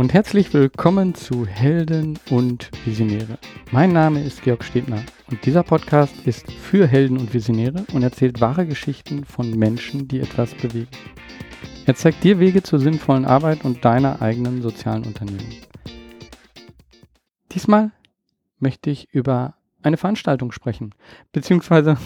und herzlich willkommen zu Helden und Visionäre. Mein Name ist Georg Stebner und dieser Podcast ist für Helden und Visionäre und erzählt wahre Geschichten von Menschen, die etwas bewegen. Er zeigt dir Wege zur sinnvollen Arbeit und deiner eigenen sozialen Unternehmung. Diesmal möchte ich über eine Veranstaltung sprechen, beziehungsweise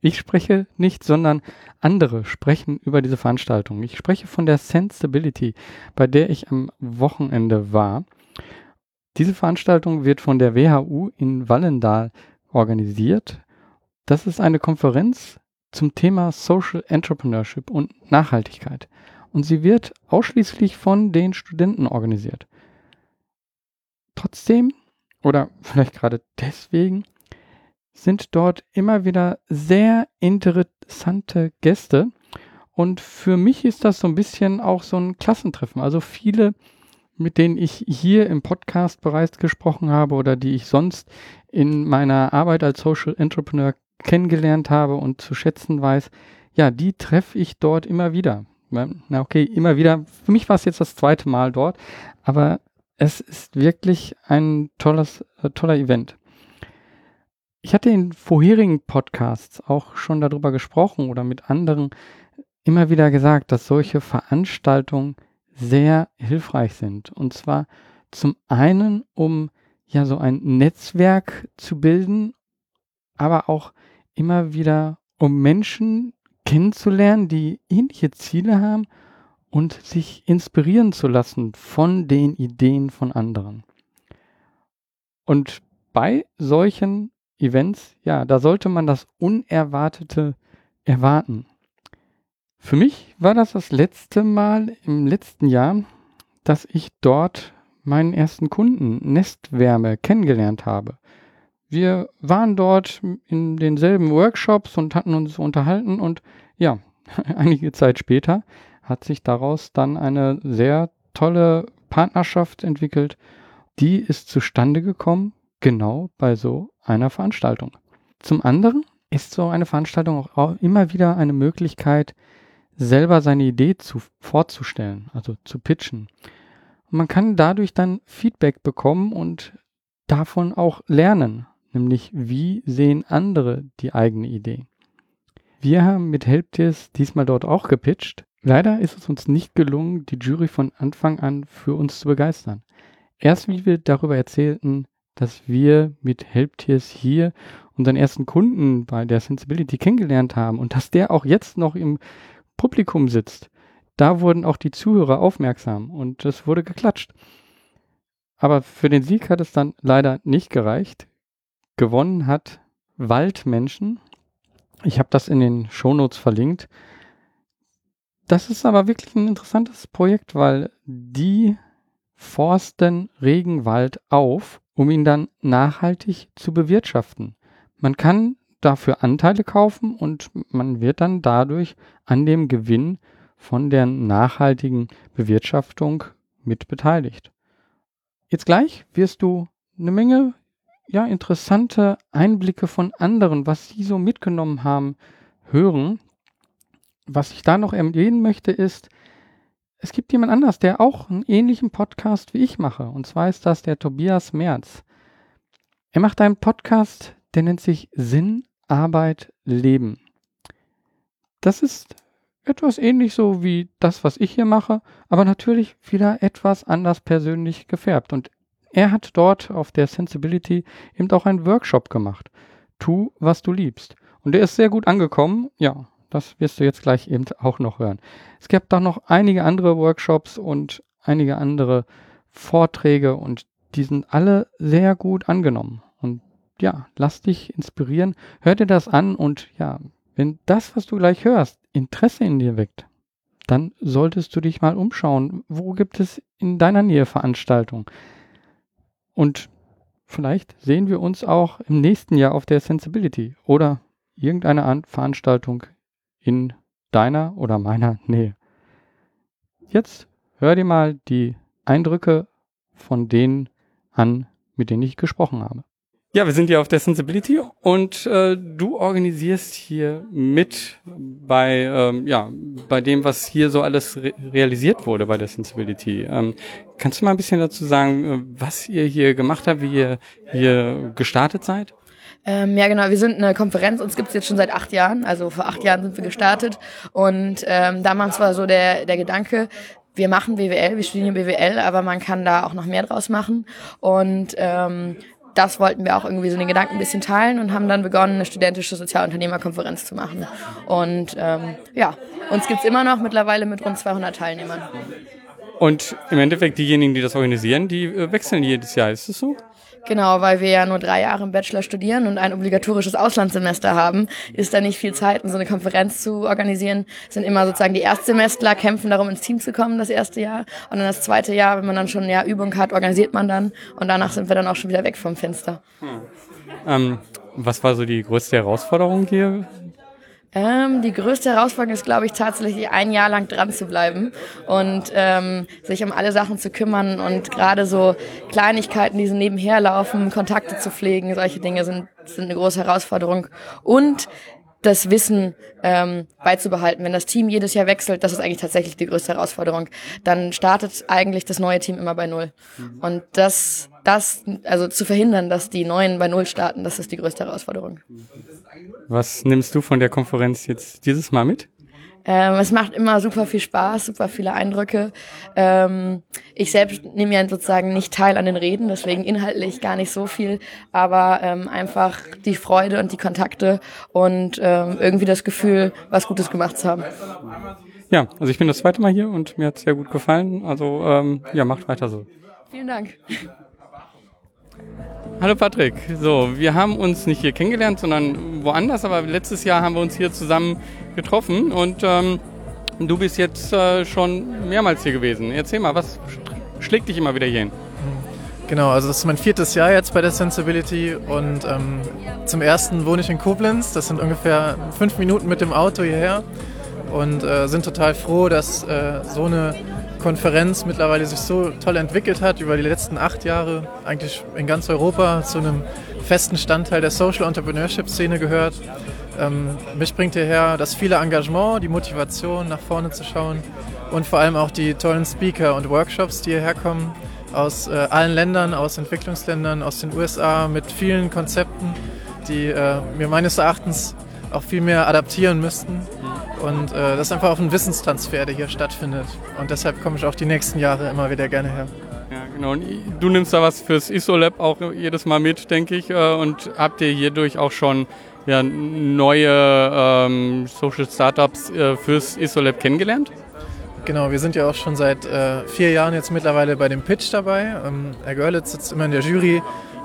ich spreche nicht, sondern andere sprechen über diese Veranstaltung. Ich spreche von der Sensibility, bei der ich am Wochenende war. Diese Veranstaltung wird von der WHU in Wallendal organisiert. Das ist eine Konferenz zum Thema Social Entrepreneurship und Nachhaltigkeit. Und sie wird ausschließlich von den Studenten organisiert. Trotzdem, oder vielleicht gerade deswegen, sind dort immer wieder sehr interessante Gäste. Und für mich ist das so ein bisschen auch so ein Klassentreffen. Also viele, mit denen ich hier im Podcast bereits gesprochen habe oder die ich sonst in meiner Arbeit als Social Entrepreneur kennengelernt habe und zu schätzen weiß, ja, die treffe ich dort immer wieder. Na okay, immer wieder. Für mich war es jetzt das zweite Mal dort, aber es ist wirklich ein tolles, äh, toller Event. Ich hatte in vorherigen Podcasts auch schon darüber gesprochen oder mit anderen immer wieder gesagt, dass solche Veranstaltungen sehr hilfreich sind. Und zwar zum einen, um ja so ein Netzwerk zu bilden, aber auch immer wieder, um Menschen kennenzulernen, die ähnliche Ziele haben und sich inspirieren zu lassen von den Ideen von anderen. Und bei solchen Events, ja, da sollte man das Unerwartete erwarten. Für mich war das das letzte Mal im letzten Jahr, dass ich dort meinen ersten Kunden Nestwärme kennengelernt habe. Wir waren dort in denselben Workshops und hatten uns unterhalten und ja, einige Zeit später hat sich daraus dann eine sehr tolle Partnerschaft entwickelt. Die ist zustande gekommen, genau bei so einer Veranstaltung. Zum anderen ist so eine Veranstaltung auch immer wieder eine Möglichkeit, selber seine Idee zu, vorzustellen, also zu pitchen. Und man kann dadurch dann Feedback bekommen und davon auch lernen, nämlich wie sehen andere die eigene Idee. Wir haben mit Helptiers diesmal dort auch gepitcht. Leider ist es uns nicht gelungen, die Jury von Anfang an für uns zu begeistern. Erst wie wir darüber erzählten, dass wir mit Helptiers hier unseren ersten Kunden bei der Sensibility kennengelernt haben und dass der auch jetzt noch im Publikum sitzt. Da wurden auch die Zuhörer aufmerksam und es wurde geklatscht. Aber für den Sieg hat es dann leider nicht gereicht. Gewonnen hat Waldmenschen. Ich habe das in den Shownotes verlinkt. Das ist aber wirklich ein interessantes Projekt, weil die forsten Regenwald auf um ihn dann nachhaltig zu bewirtschaften. Man kann dafür Anteile kaufen und man wird dann dadurch an dem Gewinn von der nachhaltigen Bewirtschaftung mit beteiligt. Jetzt gleich wirst du eine Menge ja, interessante Einblicke von anderen, was sie so mitgenommen haben, hören. Was ich da noch erwähnen möchte, ist, es gibt jemand anders, der auch einen ähnlichen Podcast wie ich mache. Und zwar ist das der Tobias Merz. Er macht einen Podcast, der nennt sich Sinn, Arbeit, Leben. Das ist etwas ähnlich so wie das, was ich hier mache, aber natürlich wieder etwas anders persönlich gefärbt. Und er hat dort auf der Sensibility eben auch einen Workshop gemacht. Tu, was du liebst. Und der ist sehr gut angekommen. Ja, das wirst du jetzt gleich eben auch noch hören. Es gibt auch noch einige andere Workshops und einige andere Vorträge und die sind alle sehr gut angenommen. Und ja, lass dich inspirieren, hör dir das an und ja, wenn das, was du gleich hörst, Interesse in dir weckt, dann solltest du dich mal umschauen, wo gibt es in deiner Nähe Veranstaltungen. Und vielleicht sehen wir uns auch im nächsten Jahr auf der Sensibility oder irgendeine Veranstaltung in deiner oder meiner Nähe. Jetzt hör dir mal die Eindrücke von denen an, mit denen ich gesprochen habe. Ja, wir sind hier auf der Sensibility und äh, du organisierst hier mit bei ähm, ja bei dem, was hier so alles re realisiert wurde bei der Sensibility. Ähm, kannst du mal ein bisschen dazu sagen, äh, was ihr hier gemacht habt, wie ihr hier gestartet seid? Ähm, ja, genau. Wir sind eine Konferenz, uns gibt es jetzt schon seit acht Jahren. Also vor acht Jahren sind wir gestartet. Und ähm, damals war so der, der Gedanke, wir machen BWL, wir studieren BWL, aber man kann da auch noch mehr draus machen. Und ähm, das wollten wir auch irgendwie so den Gedanken ein bisschen teilen und haben dann begonnen, eine studentische Sozialunternehmerkonferenz zu machen. Und ähm, ja, uns gibt's immer noch mittlerweile mit rund 200 Teilnehmern. Und im Endeffekt diejenigen, die das organisieren, die äh, wechseln jedes Jahr, ist es so? Genau, weil wir ja nur drei Jahre im Bachelor studieren und ein obligatorisches Auslandssemester haben, ist da nicht viel Zeit, um so eine Konferenz zu organisieren. sind immer sozusagen die Erstsemestler, kämpfen darum, ins Team zu kommen, das erste Jahr. Und dann das zweite Jahr, wenn man dann schon ja Übung hat, organisiert man dann. Und danach sind wir dann auch schon wieder weg vom Fenster. Hm. Ähm, was war so die größte Herausforderung hier ähm, die größte Herausforderung ist, glaube ich, tatsächlich ein Jahr lang dran zu bleiben und ähm, sich um alle Sachen zu kümmern und gerade so Kleinigkeiten, die so nebenher laufen, Kontakte zu pflegen, solche Dinge sind, sind eine große Herausforderung. Und das Wissen ähm, beizubehalten. Wenn das Team jedes Jahr wechselt, das ist eigentlich tatsächlich die größte Herausforderung. Dann startet eigentlich das neue Team immer bei Null. Und das, das, also zu verhindern, dass die Neuen bei Null starten, das ist die größte Herausforderung. Was nimmst du von der Konferenz jetzt dieses Mal mit? Ähm, es macht immer super viel Spaß, super viele Eindrücke. Ähm, ich selbst nehme ja sozusagen nicht teil an den Reden, deswegen inhaltlich gar nicht so viel, aber ähm, einfach die Freude und die Kontakte und ähm, irgendwie das Gefühl, was Gutes gemacht zu haben. Ja, also ich bin das zweite Mal hier und mir hat es sehr gut gefallen. Also ähm, ja, macht weiter so. Vielen Dank. Hallo Patrick. So, wir haben uns nicht hier kennengelernt, sondern woanders, aber letztes Jahr haben wir uns hier zusammen getroffen und ähm, du bist jetzt äh, schon mehrmals hier gewesen. Erzähl mal, was schlägt dich immer wieder hier hin? Genau, also das ist mein viertes Jahr jetzt bei der Sensibility und ähm, zum ersten wohne ich in Koblenz. Das sind ungefähr fünf Minuten mit dem Auto hierher und äh, sind total froh, dass äh, so eine Konferenz mittlerweile sich so toll entwickelt hat über die letzten acht Jahre, eigentlich in ganz Europa zu einem festen Standteil der Social Entrepreneurship Szene gehört. Ähm, mich bringt hierher das viele Engagement, die Motivation, nach vorne zu schauen und vor allem auch die tollen Speaker und Workshops, die hierher kommen aus äh, allen Ländern, aus Entwicklungsländern, aus den USA mit vielen Konzepten, die äh, mir meines Erachtens auch viel mehr adaptieren müssten und äh, das ist einfach auch ein Wissenstransfer, der hier stattfindet. Und deshalb komme ich auch die nächsten Jahre immer wieder gerne her. Ja, genau. Und du nimmst da was fürs ISO-Lab auch jedes Mal mit, denke ich. Äh, und habt ihr hierdurch auch schon ja, neue ähm, Social Startups äh, fürs ISO-Lab kennengelernt? Genau, wir sind ja auch schon seit äh, vier Jahren jetzt mittlerweile bei dem Pitch dabei. Ähm, Herr Görlitz sitzt immer in der Jury,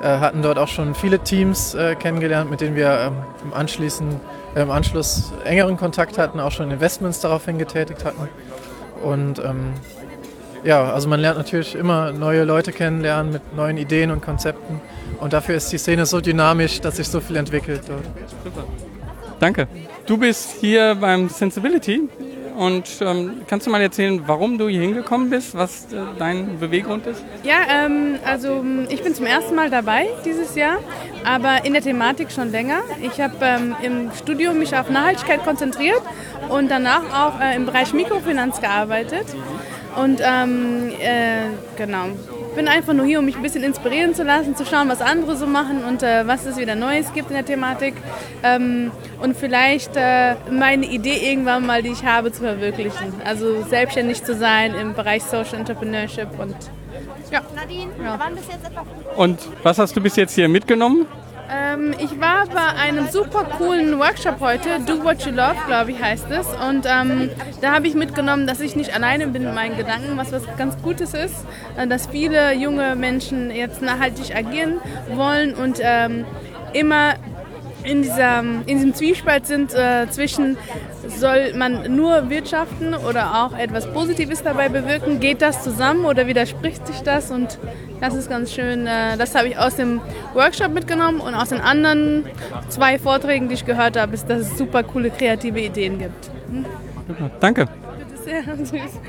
hatten dort auch schon viele Teams äh, kennengelernt, mit denen wir ähm, im Anschließend im Anschluss engeren Kontakt hatten, auch schon Investments daraufhin getätigt hatten. Und ähm, ja, also man lernt natürlich immer neue Leute kennenlernen mit neuen Ideen und Konzepten. Und dafür ist die Szene so dynamisch, dass sich so viel entwickelt dort. Danke. Du bist hier beim Sensibility und ähm, kannst du mal erzählen, warum du hier hingekommen bist, was äh, dein Beweggrund ist? Ja, ähm, also ich bin zum ersten Mal dabei dieses Jahr, aber in der Thematik schon länger. Ich habe ähm, im Studium mich auf Nachhaltigkeit konzentriert und danach auch äh, im Bereich Mikrofinanz gearbeitet. Und ähm, äh, genau, bin einfach nur hier, um mich ein bisschen inspirieren zu lassen, zu schauen, was andere so machen und äh, was es wieder Neues gibt in der Thematik. Ähm, und vielleicht äh, meine Idee irgendwann mal, die ich habe, zu verwirklichen. Also selbstständig zu sein im Bereich Social Entrepreneurship und ja. Nadine, ja. wann bist jetzt etwa? Und was hast du bis jetzt hier mitgenommen? Ähm, ich war bei einem super coolen Workshop heute, Do What You Love, glaube ich, heißt es. Und ähm, da habe ich mitgenommen, dass ich nicht alleine bin mit meinen Gedanken, was was ganz Gutes ist, äh, dass viele junge Menschen jetzt nachhaltig agieren wollen und ähm, immer in, dieser, in diesem Zwiespalt sind äh, zwischen, soll man nur wirtschaften oder auch etwas Positives dabei bewirken? Geht das zusammen oder widerspricht sich das? Und das ist ganz schön, äh, das habe ich aus dem Workshop mitgenommen und aus den anderen zwei Vorträgen, die ich gehört habe, ist, dass es super coole kreative Ideen gibt. Hm? Danke. Bitte sehr, süß.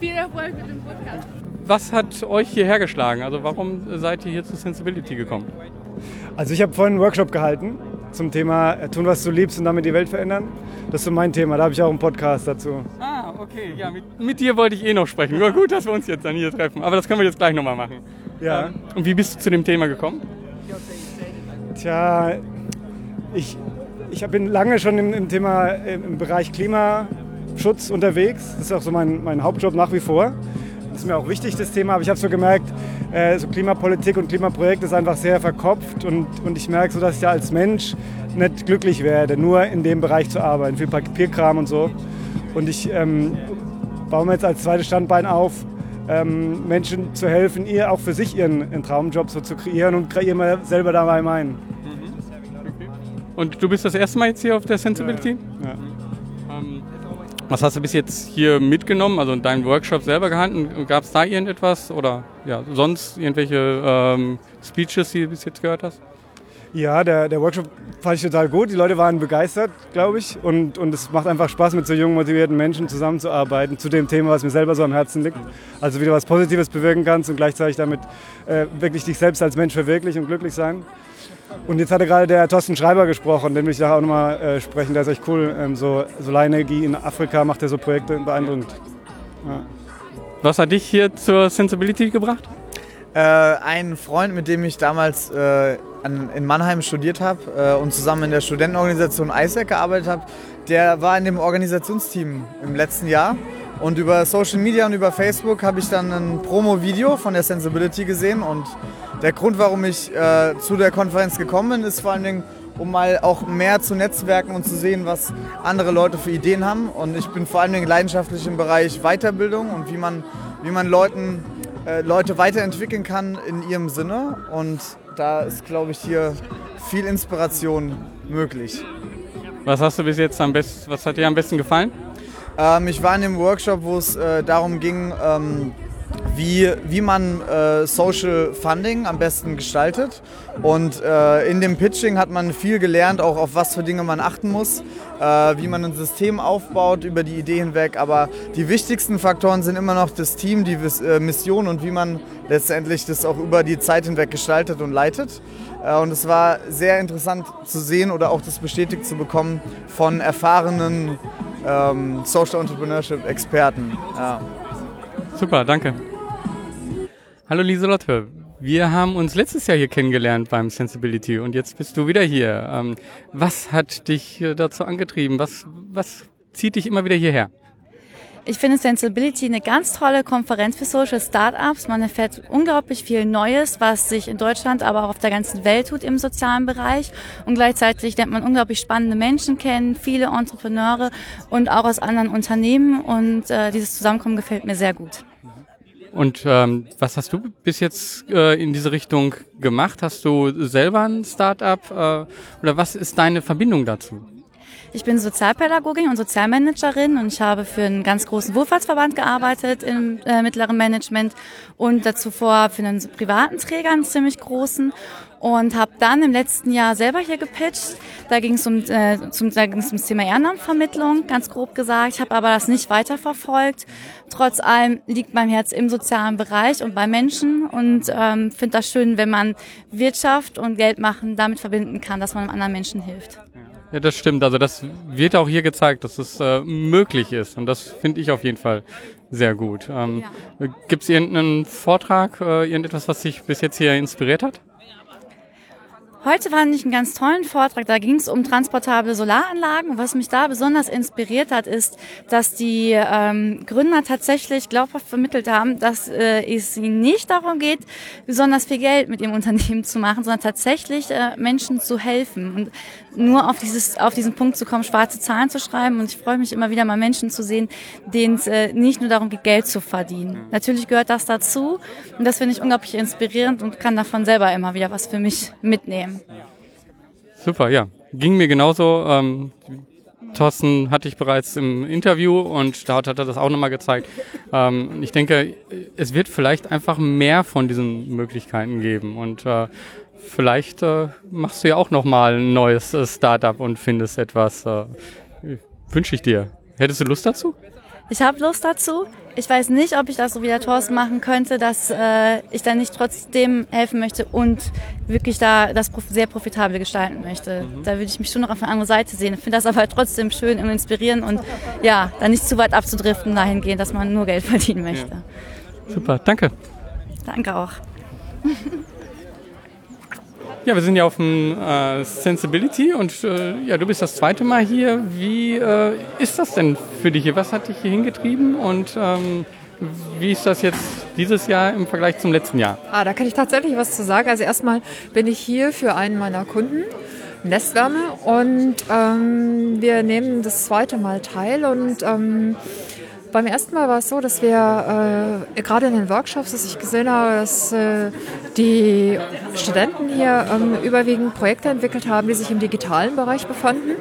Viel Erfolg mit dem Podcast. Was hat euch hierher geschlagen? Also warum seid ihr hier zu Sensibility gekommen? Also ich habe vorhin einen Workshop gehalten zum Thema äh, tun, was du liebst und damit die Welt verändern. Das ist so mein Thema, da habe ich auch einen Podcast dazu. Ah, okay, ja, mit, mit dir wollte ich eh noch sprechen. Nur gut, dass wir uns jetzt dann hier treffen. Aber das können wir jetzt gleich nochmal machen. Ja. Ähm, Und wie bist du zu dem Thema gekommen? Tja, ich, ich bin lange schon im, im Thema im, im Bereich Klimaschutz unterwegs. Das ist auch so mein, mein Hauptjob nach wie vor. Das ist mir auch wichtig, das Thema. Aber ich habe so gemerkt, äh, so Klimapolitik und Klimaprojekt ist einfach sehr verkopft. Und, und ich merke so, dass ich ja als Mensch nicht glücklich werde, nur in dem Bereich zu arbeiten, viel Papierkram und so. Und ich ähm, baue mir jetzt als zweites Standbein auf, ähm, Menschen zu helfen, ihr auch für sich ihren, ihren Traumjob so zu kreieren und kreieren wir selber dabei meinen. Und du bist das erste Mal jetzt hier auf der Sensibility? Ja. Was hast du bis jetzt hier mitgenommen, also in deinem Workshop selber gehalten? Gab es da irgendetwas oder ja, sonst irgendwelche ähm, Speeches, die du bis jetzt gehört hast? Ja, der, der Workshop fand ich total gut. Die Leute waren begeistert, glaube ich. Und, und es macht einfach Spaß, mit so jungen, motivierten Menschen zusammenzuarbeiten zu dem Thema, was mir selber so am Herzen liegt. Also wie du was Positives bewirken kannst und gleichzeitig damit äh, wirklich dich selbst als Mensch verwirklichen und glücklich sein. Und jetzt hatte gerade der Thorsten Schreiber gesprochen, den will ich da auch nochmal äh, sprechen. Der ist echt cool. Ähm, so Solarenergie in Afrika macht er so Projekte beeindruckend. Ja. Was hat dich hier zur Sensibility gebracht? Äh, ein Freund, mit dem ich damals äh, an, in Mannheim studiert habe äh, und zusammen in der Studentenorganisation ISAC gearbeitet habe, der war in dem Organisationsteam im letzten Jahr. Und über Social Media und über Facebook habe ich dann ein Promo-Video von der Sensibility gesehen. Und der Grund, warum ich äh, zu der Konferenz gekommen bin, ist vor allen Dingen, um mal auch mehr zu netzwerken und zu sehen, was andere Leute für Ideen haben. Und ich bin vor allen Dingen leidenschaftlich im Bereich Weiterbildung und wie man, wie man Leuten, äh, Leute weiterentwickeln kann in ihrem Sinne. Und da ist, glaube ich, hier viel Inspiration möglich. Was hast du bis jetzt am besten, was hat dir am besten gefallen? Ähm, ich war in dem Workshop, wo es äh, darum ging, ähm, wie, wie man äh, Social Funding am besten gestaltet. Und äh, in dem Pitching hat man viel gelernt, auch auf was für Dinge man achten muss, äh, wie man ein System aufbaut über die Idee hinweg. Aber die wichtigsten Faktoren sind immer noch das Team, die äh, Mission und wie man letztendlich das auch über die Zeit hinweg gestaltet und leitet. Äh, Und es war sehr interessant zu sehen oder auch das bestätigt zu bekommen von erfahrenen ähm, Social Entrepreneurship Experten. Ja. Super, danke. Hallo Lieselotte. Wir haben uns letztes Jahr hier kennengelernt beim Sensibility und jetzt bist du wieder hier. Ähm, was hat dich äh, dazu angetrieben? Was, was zieht dich immer wieder hierher? Ich finde Sensibility eine ganz tolle Konferenz für Social Startups. Man erfährt unglaublich viel Neues, was sich in Deutschland, aber auch auf der ganzen Welt tut im sozialen Bereich. Und gleichzeitig lernt man unglaublich spannende Menschen kennen, viele Entrepreneure und auch aus anderen Unternehmen. Und äh, dieses Zusammenkommen gefällt mir sehr gut. Und ähm, was hast du bis jetzt äh, in diese Richtung gemacht? Hast du selber ein Startup äh, oder was ist deine Verbindung dazu? Ich bin Sozialpädagogin und Sozialmanagerin und ich habe für einen ganz großen Wohlfahrtsverband gearbeitet im äh, mittleren Management und dazu vor für einen privaten Träger, einen ziemlich großen und habe dann im letzten Jahr selber hier gepitcht. Da ging es um, äh, zum, da ging's ums Thema Ehrenamtvermittlung, ganz grob gesagt. Ich habe aber das nicht weiterverfolgt. Trotz allem liegt mein Herz im sozialen Bereich und bei Menschen und ähm, finde das schön, wenn man Wirtschaft und Geld machen damit verbinden kann, dass man anderen Menschen hilft. Ja, das stimmt. Also das wird auch hier gezeigt, dass es äh, möglich ist. Und das finde ich auf jeden Fall sehr gut. Ähm, Gibt es irgendeinen Vortrag, äh, irgendetwas, was dich bis jetzt hier inspiriert hat? Heute fand ich einen ganz tollen Vortrag. Da ging es um transportable Solaranlagen. Und was mich da besonders inspiriert hat, ist, dass die ähm, Gründer tatsächlich glaubhaft vermittelt haben, dass äh, es ihnen nicht darum geht, besonders viel Geld mit ihrem Unternehmen zu machen, sondern tatsächlich äh, Menschen zu helfen. Und nur auf, dieses, auf diesen Punkt zu kommen, schwarze Zahlen zu schreiben. Und ich freue mich immer wieder mal Menschen zu sehen, denen es äh, nicht nur darum geht, Geld zu verdienen. Natürlich gehört das dazu. Und das finde ich unglaublich inspirierend und kann davon selber immer wieder was für mich mitnehmen. Super, ja. Ging mir genauso. Ähm, Thorsten hatte ich bereits im Interview und dort hat er das auch nochmal gezeigt. Ähm, ich denke, es wird vielleicht einfach mehr von diesen Möglichkeiten geben und äh, vielleicht äh, machst du ja auch nochmal ein neues äh, Startup und findest etwas. Äh, wünsche ich dir. Hättest du Lust dazu? ich habe Lust dazu. Ich weiß nicht, ob ich das so wie der Thorsten machen könnte, dass äh, ich dann nicht trotzdem helfen möchte und wirklich da das sehr profitabel gestalten möchte. Da würde ich mich schon noch auf eine andere Seite sehen. Ich finde das aber trotzdem schön und inspirierend und ja, dann nicht zu weit abzudriften dahingehend, dass man nur Geld verdienen möchte. Ja. Super, danke. Danke auch. Ja, wir sind ja auf dem äh, Sensibility und äh, ja, du bist das zweite Mal hier. Wie äh, ist das denn für dich hier? Was hat dich hier hingetrieben und ähm, wie ist das jetzt dieses Jahr im Vergleich zum letzten Jahr? Ah, da kann ich tatsächlich was zu sagen. Also erstmal bin ich hier für einen meiner Kunden, Nestwärme, und ähm, wir nehmen das zweite Mal teil und ähm, beim ersten Mal war es so, dass wir äh, gerade in den Workshops, dass ich gesehen habe, dass äh, die Studenten hier ähm, überwiegend Projekte entwickelt haben, die sich im digitalen Bereich befanden.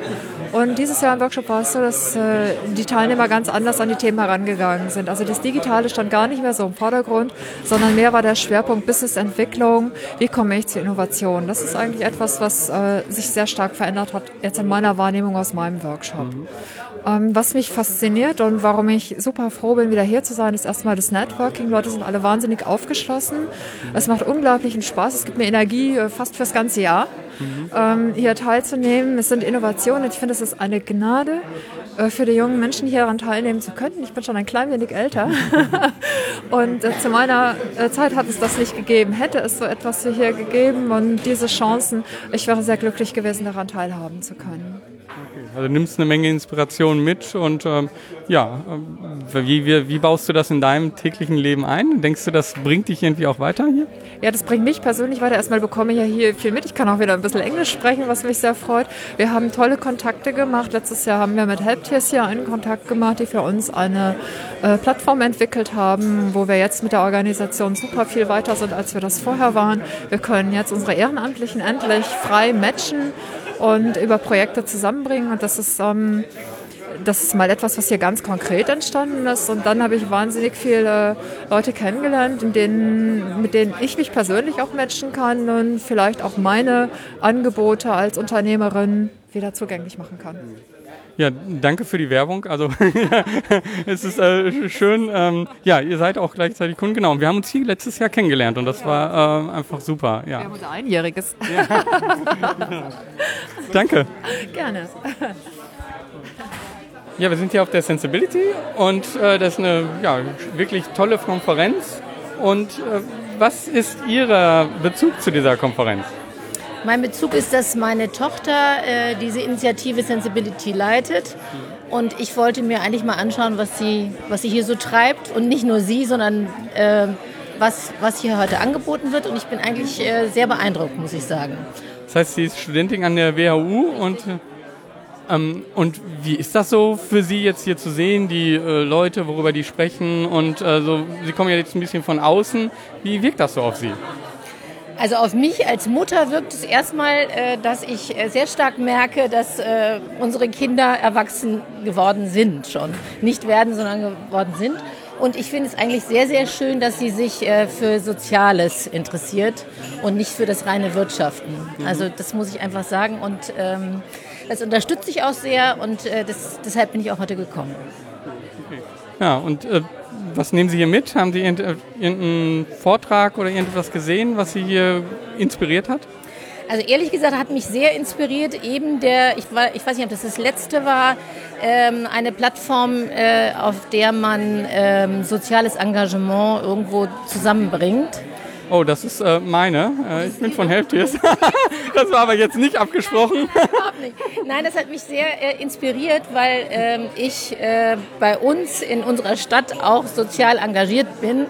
Und dieses Jahr im Workshop war es so, dass äh, die Teilnehmer ganz anders an die Themen herangegangen sind. Also das Digitale stand gar nicht mehr so im Vordergrund, sondern mehr war der Schwerpunkt Businessentwicklung. Wie komme ich zur Innovation? Das ist eigentlich etwas, was äh, sich sehr stark verändert hat, jetzt in meiner Wahrnehmung aus meinem Workshop. Mhm. Ähm, was mich fasziniert und warum ich super froh bin, wieder hier zu sein, ist erstmal das Networking. Leute sind alle wahnsinnig aufgeschlossen. Es macht unglaublichen Spaß. Es gibt mir Energie äh, fast fürs ganze Jahr, mhm. hier teilzunehmen. Es sind Innovationen. Ich finde, es ist eine Gnade äh, für die jungen Menschen, hier daran teilnehmen zu können. Ich bin schon ein klein wenig älter. und äh, zu meiner Zeit hat es das nicht gegeben. Hätte es so etwas hier gegeben und diese Chancen, ich wäre sehr glücklich gewesen, daran teilhaben zu können. Also du nimmst eine Menge Inspiration mit und ähm, ja, äh, wie, wie, wie baust du das in deinem täglichen Leben ein? Denkst du, das bringt dich irgendwie auch weiter hier? Ja, das bringt mich persönlich weiter. Erstmal bekomme ich ja hier viel mit. Ich kann auch wieder ein bisschen Englisch sprechen, was mich sehr freut. Wir haben tolle Kontakte gemacht. Letztes Jahr haben wir mit Helptiers hier einen Kontakt gemacht, die für uns eine äh, Plattform entwickelt haben, wo wir jetzt mit der Organisation super viel weiter sind, als wir das vorher waren. Wir können jetzt unsere Ehrenamtlichen endlich frei matchen und über Projekte zusammenbringen. Und das ist, ähm, das ist mal etwas, was hier ganz konkret entstanden ist. Und dann habe ich wahnsinnig viele Leute kennengelernt, denen, mit denen ich mich persönlich auch matchen kann und vielleicht auch meine Angebote als Unternehmerin wieder zugänglich machen kann. Ja, danke für die Werbung. Also es ist äh, schön. Ähm, ja, ihr seid auch gleichzeitig Kunden. Genau. Und wir haben uns hier letztes Jahr kennengelernt und das war äh, einfach super. Ja. Wir haben unser Einjähriges. Ja. danke. Gerne. Ja, wir sind hier auf der Sensibility und äh, das ist eine ja, wirklich tolle Konferenz. Und äh, was ist Ihr Bezug zu dieser Konferenz? Mein Bezug ist, dass meine Tochter äh, diese Initiative Sensibility leitet. Und ich wollte mir eigentlich mal anschauen, was sie, was sie hier so treibt. Und nicht nur sie, sondern äh, was, was hier heute angeboten wird. Und ich bin eigentlich äh, sehr beeindruckt, muss ich sagen. Das heißt, sie ist Studentin an der WHU und ähm, und wie ist das so für Sie jetzt hier zu sehen, die äh, Leute, worüber die sprechen? Und äh, so, Sie kommen ja jetzt ein bisschen von außen. Wie wirkt das so auf Sie? Also auf mich als Mutter wirkt es erstmal, äh, dass ich äh, sehr stark merke, dass äh, unsere Kinder erwachsen geworden sind schon. Nicht werden, sondern geworden sind. Und ich finde es eigentlich sehr, sehr schön, dass sie sich für Soziales interessiert und nicht für das reine Wirtschaften. Also das muss ich einfach sagen. Und ähm, das unterstütze ich auch sehr und das, deshalb bin ich auch heute gekommen. Ja, und äh, was nehmen Sie hier mit? Haben Sie irgendeinen Vortrag oder irgendetwas gesehen, was Sie hier inspiriert hat? Also ehrlich gesagt hat mich sehr inspiriert eben der, ich, ich weiß nicht, ob das das letzte war, ähm, eine Plattform, äh, auf der man ähm, soziales Engagement irgendwo zusammenbringt. Oh, das ist äh, meine. Äh, ich bin von Helptiers. das war aber jetzt nicht abgesprochen. Nein, das hat mich sehr äh, inspiriert, weil ähm, ich äh, bei uns in unserer Stadt auch sozial engagiert bin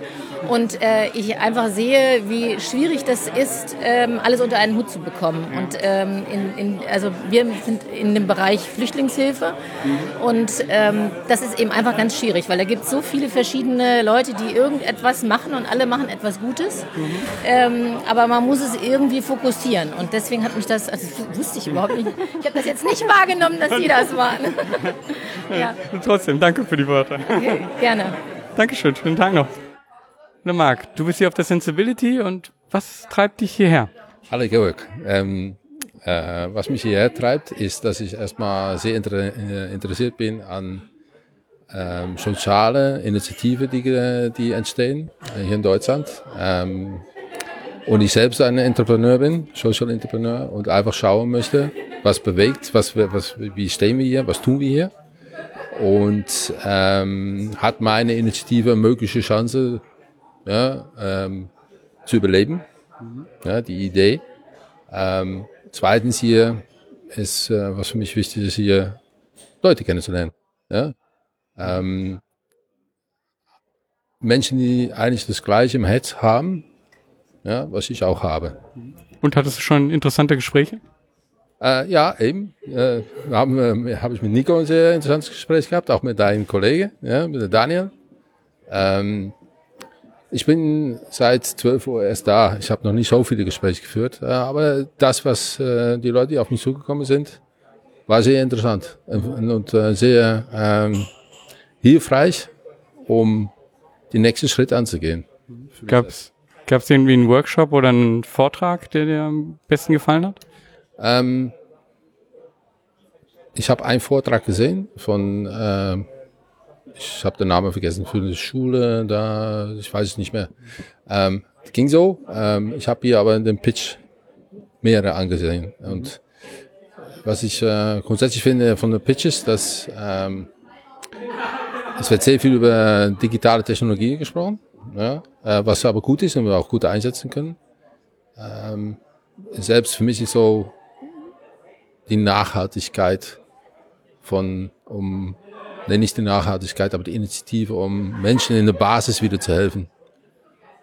und äh, ich einfach sehe, wie schwierig das ist, ähm, alles unter einen Hut zu bekommen. Und ähm, in, in, also wir sind in dem Bereich Flüchtlingshilfe mhm. und ähm, das ist eben einfach ganz schwierig, weil da gibt es so viele verschiedene Leute, die irgendetwas machen und alle machen etwas Gutes, mhm. ähm, aber man muss es irgendwie fokussieren und deswegen hat mich das, also das wusste ich überhaupt nicht, ich habe das jetzt nicht wahrgenommen, dass Sie das waren. ja. Trotzdem, danke für die Worte. Okay, gerne. Dankeschön, schönen Tag noch. Na Marc, du bist hier auf der Sensibility und was treibt dich hierher? Hallo Georg. Ähm, äh, was mich hierher treibt, ist, dass ich erstmal sehr inter äh, interessiert bin an ähm, soziale Initiativen, die, die entstehen äh, hier in Deutschland. Ähm, und ich selbst ein Entrepreneur bin, Social Entrepreneur, und einfach schauen möchte, was bewegt, was, was, wie stehen wir hier, was tun wir hier. Und ähm, hat meine Initiative mögliche Chance ja, ähm, zu überleben, ja, die Idee. Ähm, zweitens hier ist, äh, was für mich wichtig ist, hier Leute kennenzulernen. Ja? Ähm, Menschen, die eigentlich das Gleiche im Herz haben, ja, was ich auch habe. Und hattest du schon interessante Gespräche? Äh, ja, eben. Äh, haben habe ich mit Nico ein sehr interessantes Gespräch gehabt, auch mit deinem Kollegen, ja, mit Daniel. Ähm, ich bin seit 12 Uhr erst da. Ich habe noch nicht so viele Gespräche geführt, äh, aber das, was äh, die Leute, die auf mich zugekommen sind, war sehr interessant und, äh, sehr ähm, hilfreich, um den nächsten Schritt anzugehen. Gab's Gab es irgendwie einen Workshop oder einen Vortrag, der dir am besten gefallen hat? Ähm, ich habe einen Vortrag gesehen von, äh, ich habe den Namen vergessen, für eine Schule, da, ich weiß es nicht mehr. Ähm, ging so. Ähm, ich habe hier aber den Pitch mehrere angesehen. Und was ich äh, grundsätzlich finde von den Pitches, dass ähm, es wird sehr viel über digitale Technologie gesprochen. Ja, äh, was aber gut ist und wir auch gut einsetzen können. Ähm, selbst für mich ist so die Nachhaltigkeit von, um, nenne ich die Nachhaltigkeit, aber die Initiative, um Menschen in der Basis wieder zu helfen.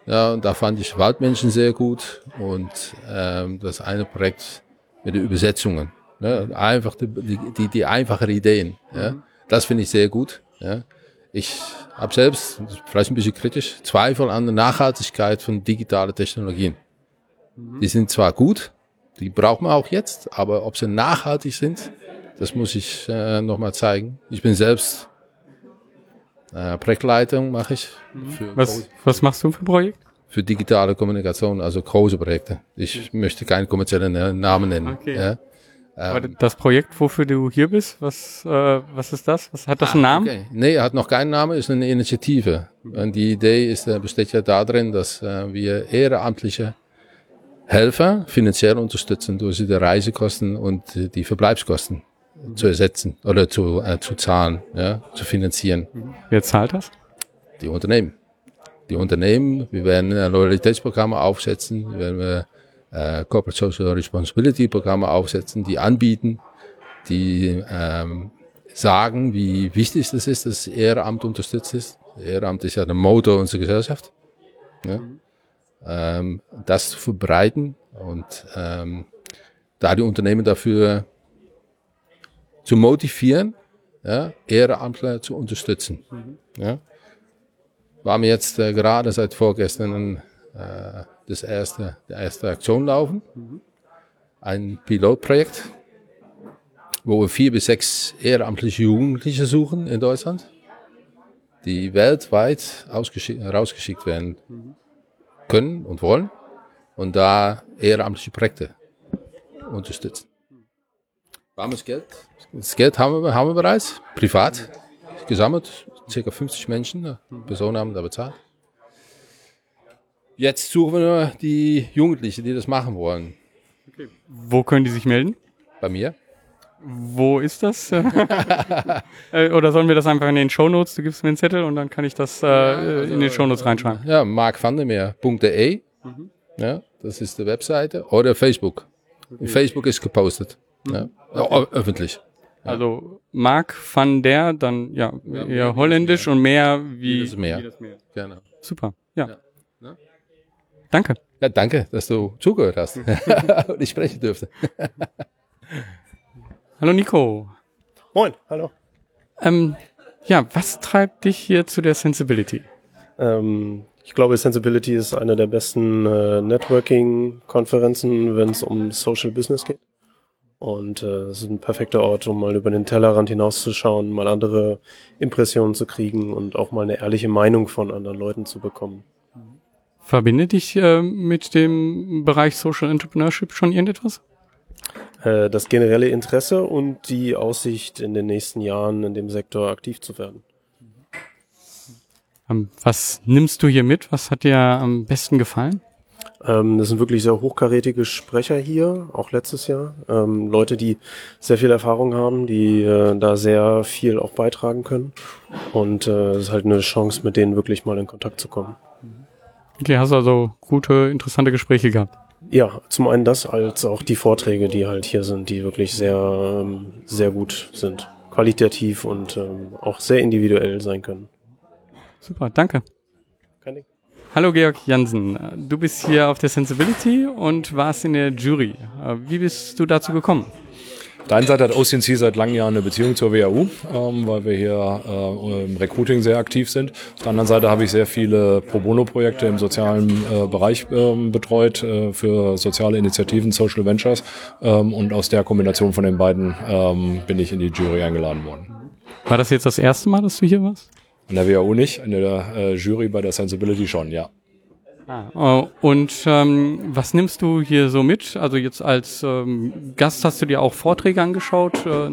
Ja, und da fand ich Waldmenschen sehr gut und ähm, das eine Projekt mit den Übersetzungen. Ne? Einfach die, die, die einfachen Ideen. Ja? Das finde ich sehr gut. Ja? Ich habe selbst, vielleicht ein bisschen kritisch, Zweifel an der Nachhaltigkeit von digitalen Technologien. Die sind zwar gut, die brauchen wir auch jetzt, aber ob sie nachhaltig sind, das muss ich äh, nochmal zeigen. Ich bin selbst äh, Projektleitung, mache ich. Was, was machst du für ein Projekt? Für digitale Kommunikation, also große Projekte. Ich möchte keinen kommerziellen Namen nennen. Okay. Ja. Aber das Projekt, wofür du hier bist, was, äh, was ist das? Was hat das einen Namen? Okay. Nee, hat noch keinen Namen, ist eine Initiative. Und die Idee ist, äh, besteht ja darin, dass äh, wir ehrenamtliche Helfer finanziell unterstützen, durch die Reisekosten und äh, die Verbleibskosten zu ersetzen oder zu, äh, zu zahlen, ja, zu finanzieren. Wer zahlt das? Die Unternehmen. Die Unternehmen, wir werden Loyalitätsprogramme aufsetzen, wir werden äh, Corporate Social Responsibility Programme aufsetzen, die anbieten, die ähm, sagen, wie wichtig es ist, dass Ehrenamt unterstützt ist. Ehrenamt ist ja der Motor unserer Gesellschaft. Ja? Ähm, das zu verbreiten und ähm, da die Unternehmen dafür zu motivieren, ja, Ehrenamtler zu unterstützen. Ja. Wir haben jetzt äh, gerade seit vorgestern äh, das erste, die erste Aktion laufen. Ein Pilotprojekt, wo wir vier bis sechs ehrenamtliche Jugendliche suchen in Deutschland, die weltweit rausgeschickt werden können und wollen und da ehrenamtliche Projekte unterstützen. Warmes Geld. Das Geld haben wir, haben wir bereits, privat gesammelt. Circa 50 Menschen, Personen haben da bezahlt. Jetzt suchen wir nur die Jugendlichen, die das machen wollen. Okay. Wo können die sich melden? Bei mir. Wo ist das? Äh, oder sollen wir das einfach in den Shownotes? Du gibst mir einen Zettel und dann kann ich das äh, also, in den Shownotes reinschreiben. Ja, markvandermeer.de. Mhm. Ja, das ist die Webseite. Oder Facebook. Okay. Facebook ist gepostet. Mhm. Ja, öffentlich. Ja. Also Mark van der, dann ja, ja eher holländisch und mehr wie, wie das Meer. Wie das Meer. Genau. Super, ja. ja. Danke. Ja, danke, dass du zugehört hast und ich sprechen dürfte. hallo Nico. Moin, hallo. Ähm, ja, was treibt dich hier zu der Sensibility? Ähm, ich glaube, Sensibility ist eine der besten äh, Networking-Konferenzen, wenn es um Social Business geht. Und äh, es ist ein perfekter Ort, um mal über den Tellerrand hinauszuschauen, mal andere Impressionen zu kriegen und auch mal eine ehrliche Meinung von anderen Leuten zu bekommen. Verbindet dich äh, mit dem Bereich Social Entrepreneurship schon irgendetwas? Äh, das generelle Interesse und die Aussicht, in den nächsten Jahren in dem Sektor aktiv zu werden. Ähm, was nimmst du hier mit? Was hat dir am besten gefallen? Ähm, das sind wirklich sehr hochkarätige Sprecher hier, auch letztes Jahr. Ähm, Leute, die sehr viel Erfahrung haben, die äh, da sehr viel auch beitragen können. Und äh, es ist halt eine Chance, mit denen wirklich mal in Kontakt zu kommen. Okay, hast also gute, interessante Gespräche gehabt. Ja, zum einen das, als auch die Vorträge, die halt hier sind, die wirklich sehr, ähm, sehr gut sind. Qualitativ und ähm, auch sehr individuell sein können. Super, danke. Kein Ding. Hallo Georg Jansen, du bist hier auf der Sensibility und warst in der Jury. Wie bist du dazu gekommen? Auf der einen Seite hat OCNC seit langen Jahren eine Beziehung zur WAU, ähm, weil wir hier äh, im Recruiting sehr aktiv sind. Auf der anderen Seite habe ich sehr viele Pro Bono-Projekte im sozialen äh, Bereich ähm, betreut äh, für soziale Initiativen, Social Ventures. Ähm, und aus der Kombination von den beiden ähm, bin ich in die Jury eingeladen worden. War das jetzt das erste Mal, dass du hier warst? An der WAU nicht, in der äh, Jury bei der Sensibility schon, ja. Ah, und ähm, was nimmst du hier so mit? Also jetzt als ähm, Gast hast du dir auch Vorträge angeschaut. Äh,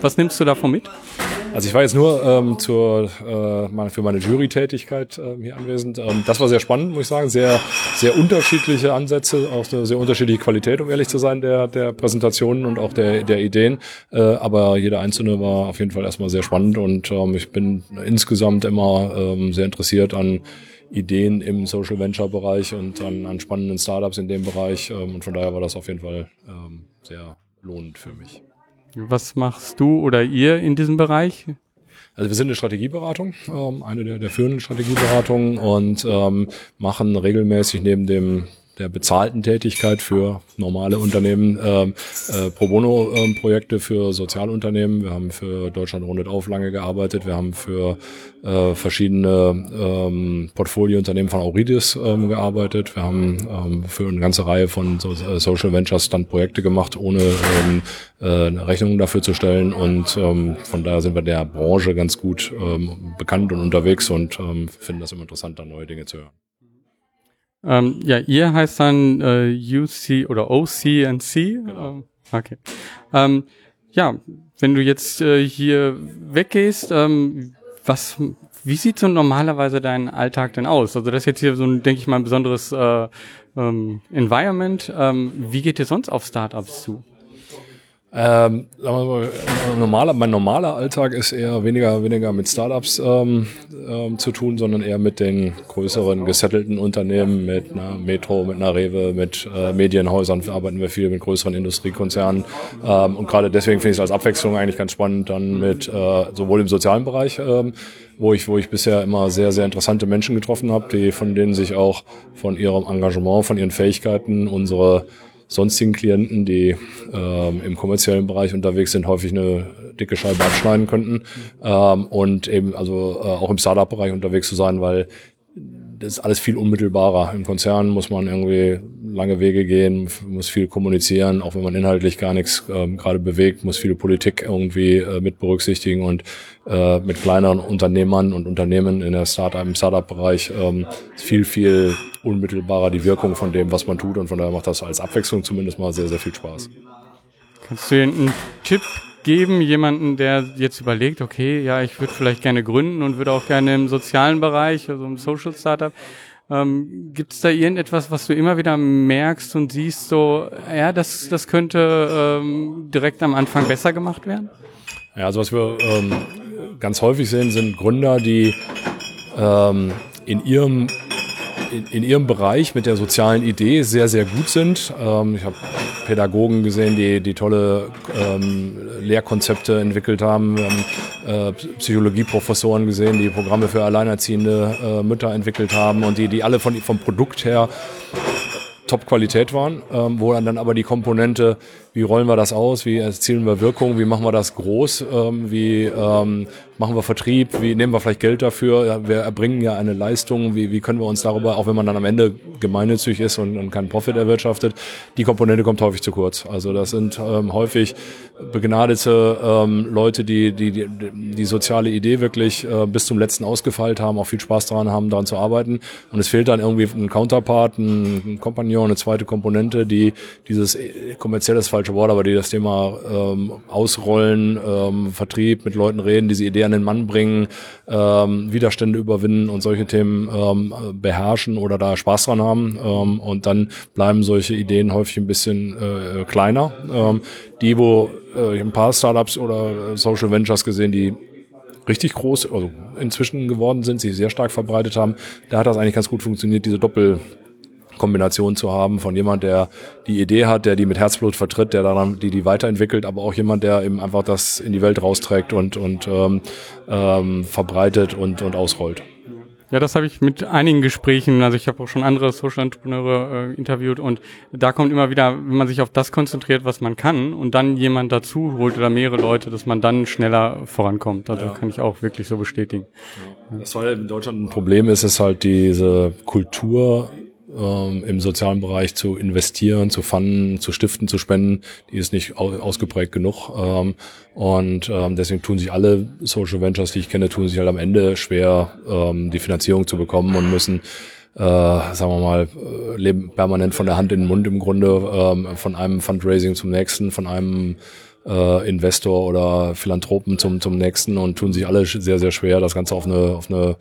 was nimmst du davon mit? Also ich war jetzt nur ähm, zur, äh, für meine Jury-Tätigkeit äh, hier anwesend. Ähm, das war sehr spannend, muss ich sagen. Sehr, sehr unterschiedliche Ansätze, auch eine sehr unterschiedliche Qualität, um ehrlich zu sein, der, der Präsentationen und auch der, der Ideen. Äh, aber jeder einzelne war auf jeden Fall erstmal sehr spannend und ähm, ich bin insgesamt immer ähm, sehr interessiert an Ideen im Social Venture Bereich und an, an spannenden Startups in dem Bereich. Ähm, und von daher war das auf jeden Fall ähm, sehr lohnend für mich. Was machst du oder ihr in diesem Bereich? Also wir sind eine Strategieberatung, ähm, eine der, der führenden Strategieberatungen und machen regelmäßig neben dem der bezahlten Tätigkeit für normale Unternehmen, ähm, äh, Pro Bono-Projekte ähm, für Sozialunternehmen. Wir haben für Deutschland rundet auf lange gearbeitet. Wir haben für äh, verschiedene ähm, Portfoliounternehmen von Auridis ähm, gearbeitet. Wir haben ähm, für eine ganze Reihe von so, äh, Social Ventures dann Projekte gemacht, ohne ähm, äh, eine Rechnung dafür zu stellen. Und ähm, von daher sind wir der Branche ganz gut ähm, bekannt und unterwegs und ähm, finden das immer interessant, da neue Dinge zu hören. Ähm, ja, ihr heißt dann äh, UC oder OCNC. Genau. Ähm, okay. Ähm, ja, wenn du jetzt äh, hier weggehst, ähm, was, wie sieht so normalerweise dein Alltag denn aus? Also das ist jetzt hier so ein, denke ich mal, ein besonderes äh, ähm, Environment. Ähm, wie geht ihr sonst auf Startups zu? Ähm, mal, normaler, mein normaler Alltag ist eher weniger, weniger mit Startups ähm, ähm, zu tun, sondern eher mit den größeren gesettelten Unternehmen, mit einer Metro, mit einer Rewe, mit äh, Medienhäusern arbeiten wir viel mit größeren Industriekonzernen. Ähm, und gerade deswegen finde ich es als Abwechslung eigentlich ganz spannend, dann mit äh, sowohl im sozialen Bereich, ähm, wo ich, wo ich bisher immer sehr, sehr interessante Menschen getroffen habe, die von denen sich auch von ihrem Engagement, von ihren Fähigkeiten unsere sonstigen Klienten, die ähm, im kommerziellen Bereich unterwegs sind, häufig eine dicke Scheibe abschneiden könnten. Ähm, und eben also äh, auch im Startup-Bereich unterwegs zu sein, weil das ist alles viel unmittelbarer. Im Konzern muss man irgendwie lange Wege gehen, muss viel kommunizieren, auch wenn man inhaltlich gar nichts ähm, gerade bewegt, muss viele Politik irgendwie äh, mit berücksichtigen und äh, mit kleineren Unternehmern und Unternehmen in der Startup, im Startup-Bereich ähm, viel, viel unmittelbarer die Wirkung von dem, was man tut und von daher macht das als Abwechslung zumindest mal sehr, sehr viel Spaß. Kannst du einen Tipp geben, jemanden, der jetzt überlegt, okay, ja, ich würde vielleicht gerne gründen und würde auch gerne im sozialen Bereich, also im Social Startup, ähm, Gibt es da irgendetwas, was du immer wieder merkst und siehst, so, ja, das, das könnte ähm, direkt am Anfang besser gemacht werden? Ja, also was wir ähm, ganz häufig sehen, sind Gründer, die ähm, in ihrem in, in ihrem Bereich mit der sozialen Idee sehr, sehr gut sind. Ähm, ich habe Pädagogen gesehen, die, die tolle ähm, Lehrkonzepte entwickelt haben. Wir haben äh, Psychologieprofessoren gesehen, die Programme für alleinerziehende äh, Mütter entwickelt haben und die, die alle von, vom Produkt her Top-Qualität waren, ähm, wo dann, dann aber die Komponente, wie rollen wir das aus, wie erzielen wir Wirkung, wie machen wir das groß, ähm, wie ähm, machen wir Vertrieb, wie nehmen wir vielleicht Geld dafür, wir erbringen ja eine Leistung, wie, wie können wir uns darüber, auch wenn man dann am Ende gemeinnützig ist und, und keinen Profit erwirtschaftet, die Komponente kommt häufig zu kurz. Also das sind ähm, häufig begnadete ähm, Leute, die, die, die die soziale Idee wirklich äh, bis zum letzten ausgefeilt haben, auch viel Spaß daran haben, daran zu arbeiten. Und es fehlt dann irgendwie ein Counterpart, ein, ein Kompagnon, eine zweite Komponente, die dieses kommerzielles falsche Wort, aber die das Thema ähm, ausrollen, ähm, Vertrieb, mit Leuten reden, diese Idee an den Mann bringen, ähm, Widerstände überwinden und solche Themen ähm, beherrschen oder da Spaß dran haben. Ähm, und dann bleiben solche Ideen häufig ein bisschen äh, kleiner. Ähm, die, wo äh, ich ein paar Startups oder Social Ventures gesehen, die richtig groß, also inzwischen geworden sind, sich sehr stark verbreitet haben, da hat das eigentlich ganz gut funktioniert, diese Doppelkombination zu haben von jemand, der die Idee hat, der die mit Herzblut vertritt, der daran, die die weiterentwickelt, aber auch jemand, der eben einfach das in die Welt rausträgt und und ähm, ähm, verbreitet und und ausrollt. Ja, das habe ich mit einigen Gesprächen, also ich habe auch schon andere Social Entrepreneure äh, interviewt und da kommt immer wieder, wenn man sich auf das konzentriert, was man kann und dann jemand dazu holt oder mehrere Leute, dass man dann schneller vorankommt. Also ja. kann ich auch wirklich so bestätigen. Ja. Das war in Deutschland ein Problem ist, ist halt diese Kultur ähm, im sozialen Bereich zu investieren, zu fanden, zu stiften, zu spenden, die ist nicht ausgeprägt genug. Ähm, und ähm, deswegen tun sich alle Social Ventures, die ich kenne, tun sich halt am Ende schwer, ähm, die Finanzierung zu bekommen und müssen äh, sagen wir mal, äh, leben permanent von der Hand in den Mund im Grunde, ähm, von einem Fundraising zum nächsten, von einem äh, Investor oder Philanthropen zum, zum nächsten und tun sich alle sehr, sehr schwer, das Ganze auf eine, auf eine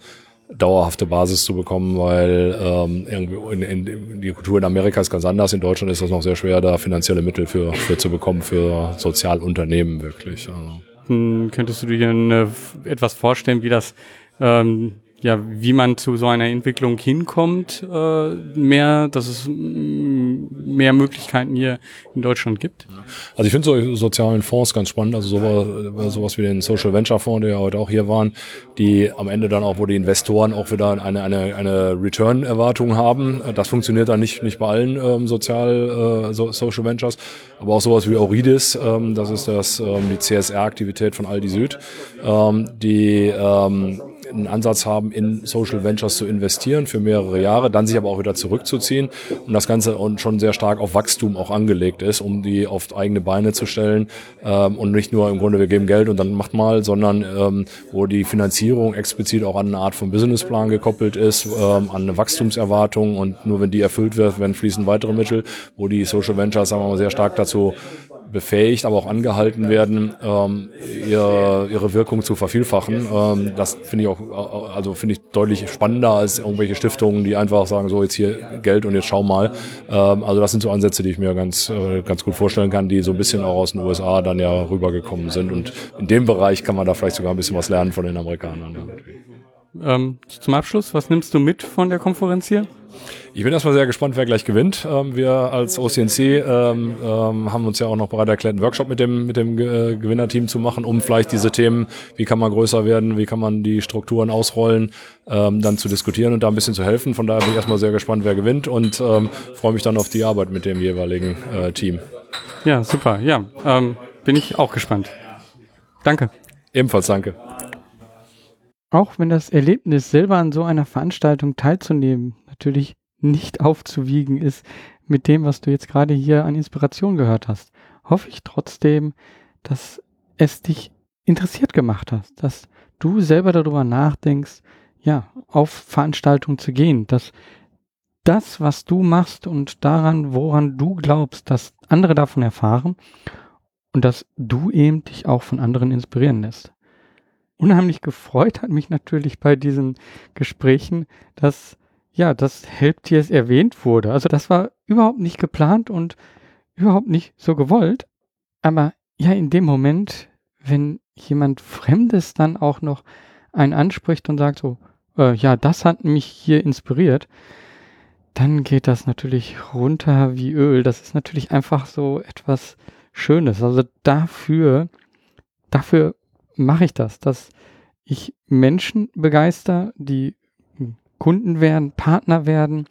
dauerhafte Basis zu bekommen, weil ähm, irgendwie in, in, die Kultur in Amerika ist ganz anders. In Deutschland ist das noch sehr schwer, da finanzielle Mittel für, für zu bekommen für Sozialunternehmen wirklich. Also. Hm, könntest du dir eine, etwas vorstellen, wie das ähm, ja, wie man zu so einer Entwicklung hinkommt, äh, mehr, dass es mm, mehr Möglichkeiten hier in Deutschland gibt? Also ich finde so sozialen Fonds ganz spannend, also sowas, sowas wie den Social Venture Fonds, der ja heute auch hier waren, die am Ende dann auch, wo die Investoren auch wieder eine, eine, eine Return-Erwartung haben. Das funktioniert dann nicht, nicht bei allen ähm, Sozial, äh, so, Social Ventures, aber auch sowas wie Auridis, ähm, das ist das, ähm, die CSR-Aktivität von Aldi Süd, ähm, die ähm, einen Ansatz haben, in Social Ventures zu investieren für mehrere Jahre, dann sich aber auch wieder zurückzuziehen und das Ganze schon sehr stark auf Wachstum auch angelegt ist, um die auf eigene Beine zu stellen ähm, und nicht nur im Grunde wir geben Geld und dann macht mal, sondern ähm, wo die Finanzierung explizit auch an eine Art von Businessplan gekoppelt ist, ähm, an eine Wachstumserwartung und nur wenn die erfüllt wird, werden fließen weitere Mittel, wo die Social Ventures sagen wir mal sehr stark dazu befähigt, aber auch angehalten werden, ähm, ihre, ihre Wirkung zu vervielfachen. Ähm, das finde ich auch, also finde ich deutlich spannender als irgendwelche Stiftungen, die einfach sagen, so jetzt hier Geld und jetzt schau mal. Ähm, also das sind so Ansätze, die ich mir ganz, äh, ganz gut vorstellen kann, die so ein bisschen auch aus den USA dann ja rübergekommen sind. Und in dem Bereich kann man da vielleicht sogar ein bisschen was lernen von den Amerikanern. Ja. Ähm, zum Abschluss, was nimmst du mit von der Konferenz hier? Ich bin erstmal sehr gespannt, wer gleich gewinnt. Ähm, wir als OCNC ähm, ähm, haben uns ja auch noch bereit erklärt, einen Workshop mit dem, mit dem äh, Gewinnerteam zu machen, um vielleicht diese Themen, wie kann man größer werden, wie kann man die Strukturen ausrollen, ähm, dann zu diskutieren und da ein bisschen zu helfen. Von daher bin ich erstmal sehr gespannt, wer gewinnt und ähm, freue mich dann auf die Arbeit mit dem jeweiligen äh, Team. Ja, super. Ja, ähm, bin ich auch gespannt. Danke. Ebenfalls danke. Auch wenn das Erlebnis, selber an so einer Veranstaltung teilzunehmen, natürlich nicht aufzuwiegen ist mit dem, was du jetzt gerade hier an Inspiration gehört hast, hoffe ich trotzdem, dass es dich interessiert gemacht hat, dass du selber darüber nachdenkst, ja, auf Veranstaltungen zu gehen, dass das, was du machst und daran, woran du glaubst, dass andere davon erfahren und dass du eben dich auch von anderen inspirieren lässt. Unheimlich gefreut hat mich natürlich bei diesen Gesprächen, dass ja, das Helptiers erwähnt wurde. Also das war überhaupt nicht geplant und überhaupt nicht so gewollt. Aber ja, in dem Moment, wenn jemand Fremdes dann auch noch einen anspricht und sagt so, äh, ja, das hat mich hier inspiriert, dann geht das natürlich runter wie Öl. Das ist natürlich einfach so etwas Schönes. Also dafür, dafür mache ich das, dass ich Menschen begeister, die Kunden werden, Partner werden,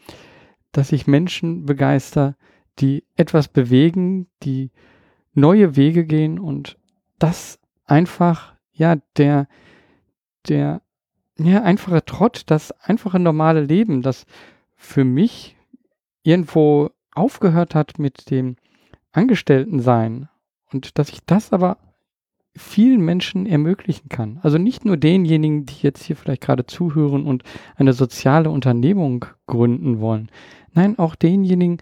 dass ich Menschen begeister, die etwas bewegen, die neue Wege gehen und das einfach, ja, der, der, ja, einfache Trott, das einfache normale Leben, das für mich irgendwo aufgehört hat mit dem Angestelltensein und dass ich das aber vielen Menschen ermöglichen kann. Also nicht nur denjenigen, die jetzt hier vielleicht gerade zuhören und eine soziale Unternehmung gründen wollen. Nein, auch denjenigen,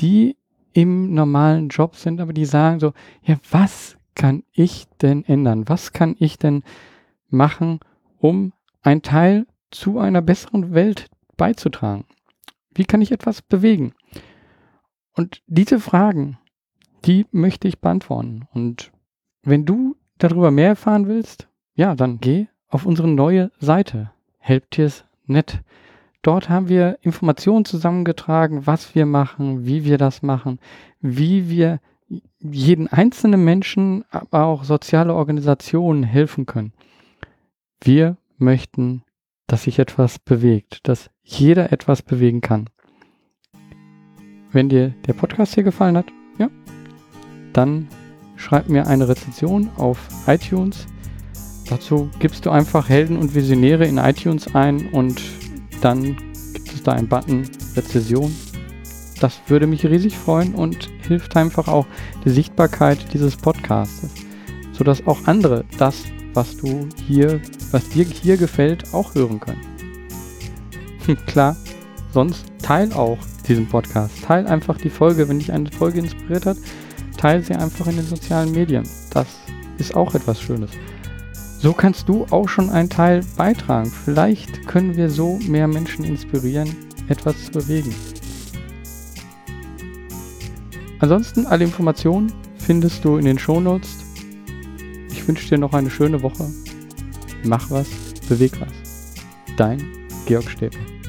die im normalen Job sind, aber die sagen so, ja, was kann ich denn ändern? Was kann ich denn machen, um ein Teil zu einer besseren Welt beizutragen? Wie kann ich etwas bewegen? Und diese Fragen, die möchte ich beantworten. Und wenn du darüber mehr erfahren willst, ja, dann geh auf unsere neue Seite, helptiers.net. Dort haben wir Informationen zusammengetragen, was wir machen, wie wir das machen, wie wir jeden einzelnen Menschen, aber auch soziale Organisationen helfen können. Wir möchten, dass sich etwas bewegt, dass jeder etwas bewegen kann. Wenn dir der Podcast hier gefallen hat, ja, dann schreib mir eine Rezension auf iTunes. Dazu gibst du einfach Helden und Visionäre in iTunes ein und dann gibt es da einen Button Rezension. Das würde mich riesig freuen und hilft einfach auch die Sichtbarkeit dieses Podcasts, sodass auch andere das, was du hier, was dir hier gefällt, auch hören können. Klar, sonst teil auch diesen Podcast. Teil einfach die Folge, wenn dich eine Folge inspiriert hat, teil sie einfach in den sozialen Medien. Das ist auch etwas Schönes. So kannst du auch schon einen Teil beitragen. Vielleicht können wir so mehr Menschen inspirieren, etwas zu bewegen. Ansonsten alle Informationen findest du in den Shownotes. Ich wünsche dir noch eine schöne Woche. Mach was, beweg was. Dein Georg Stäbler.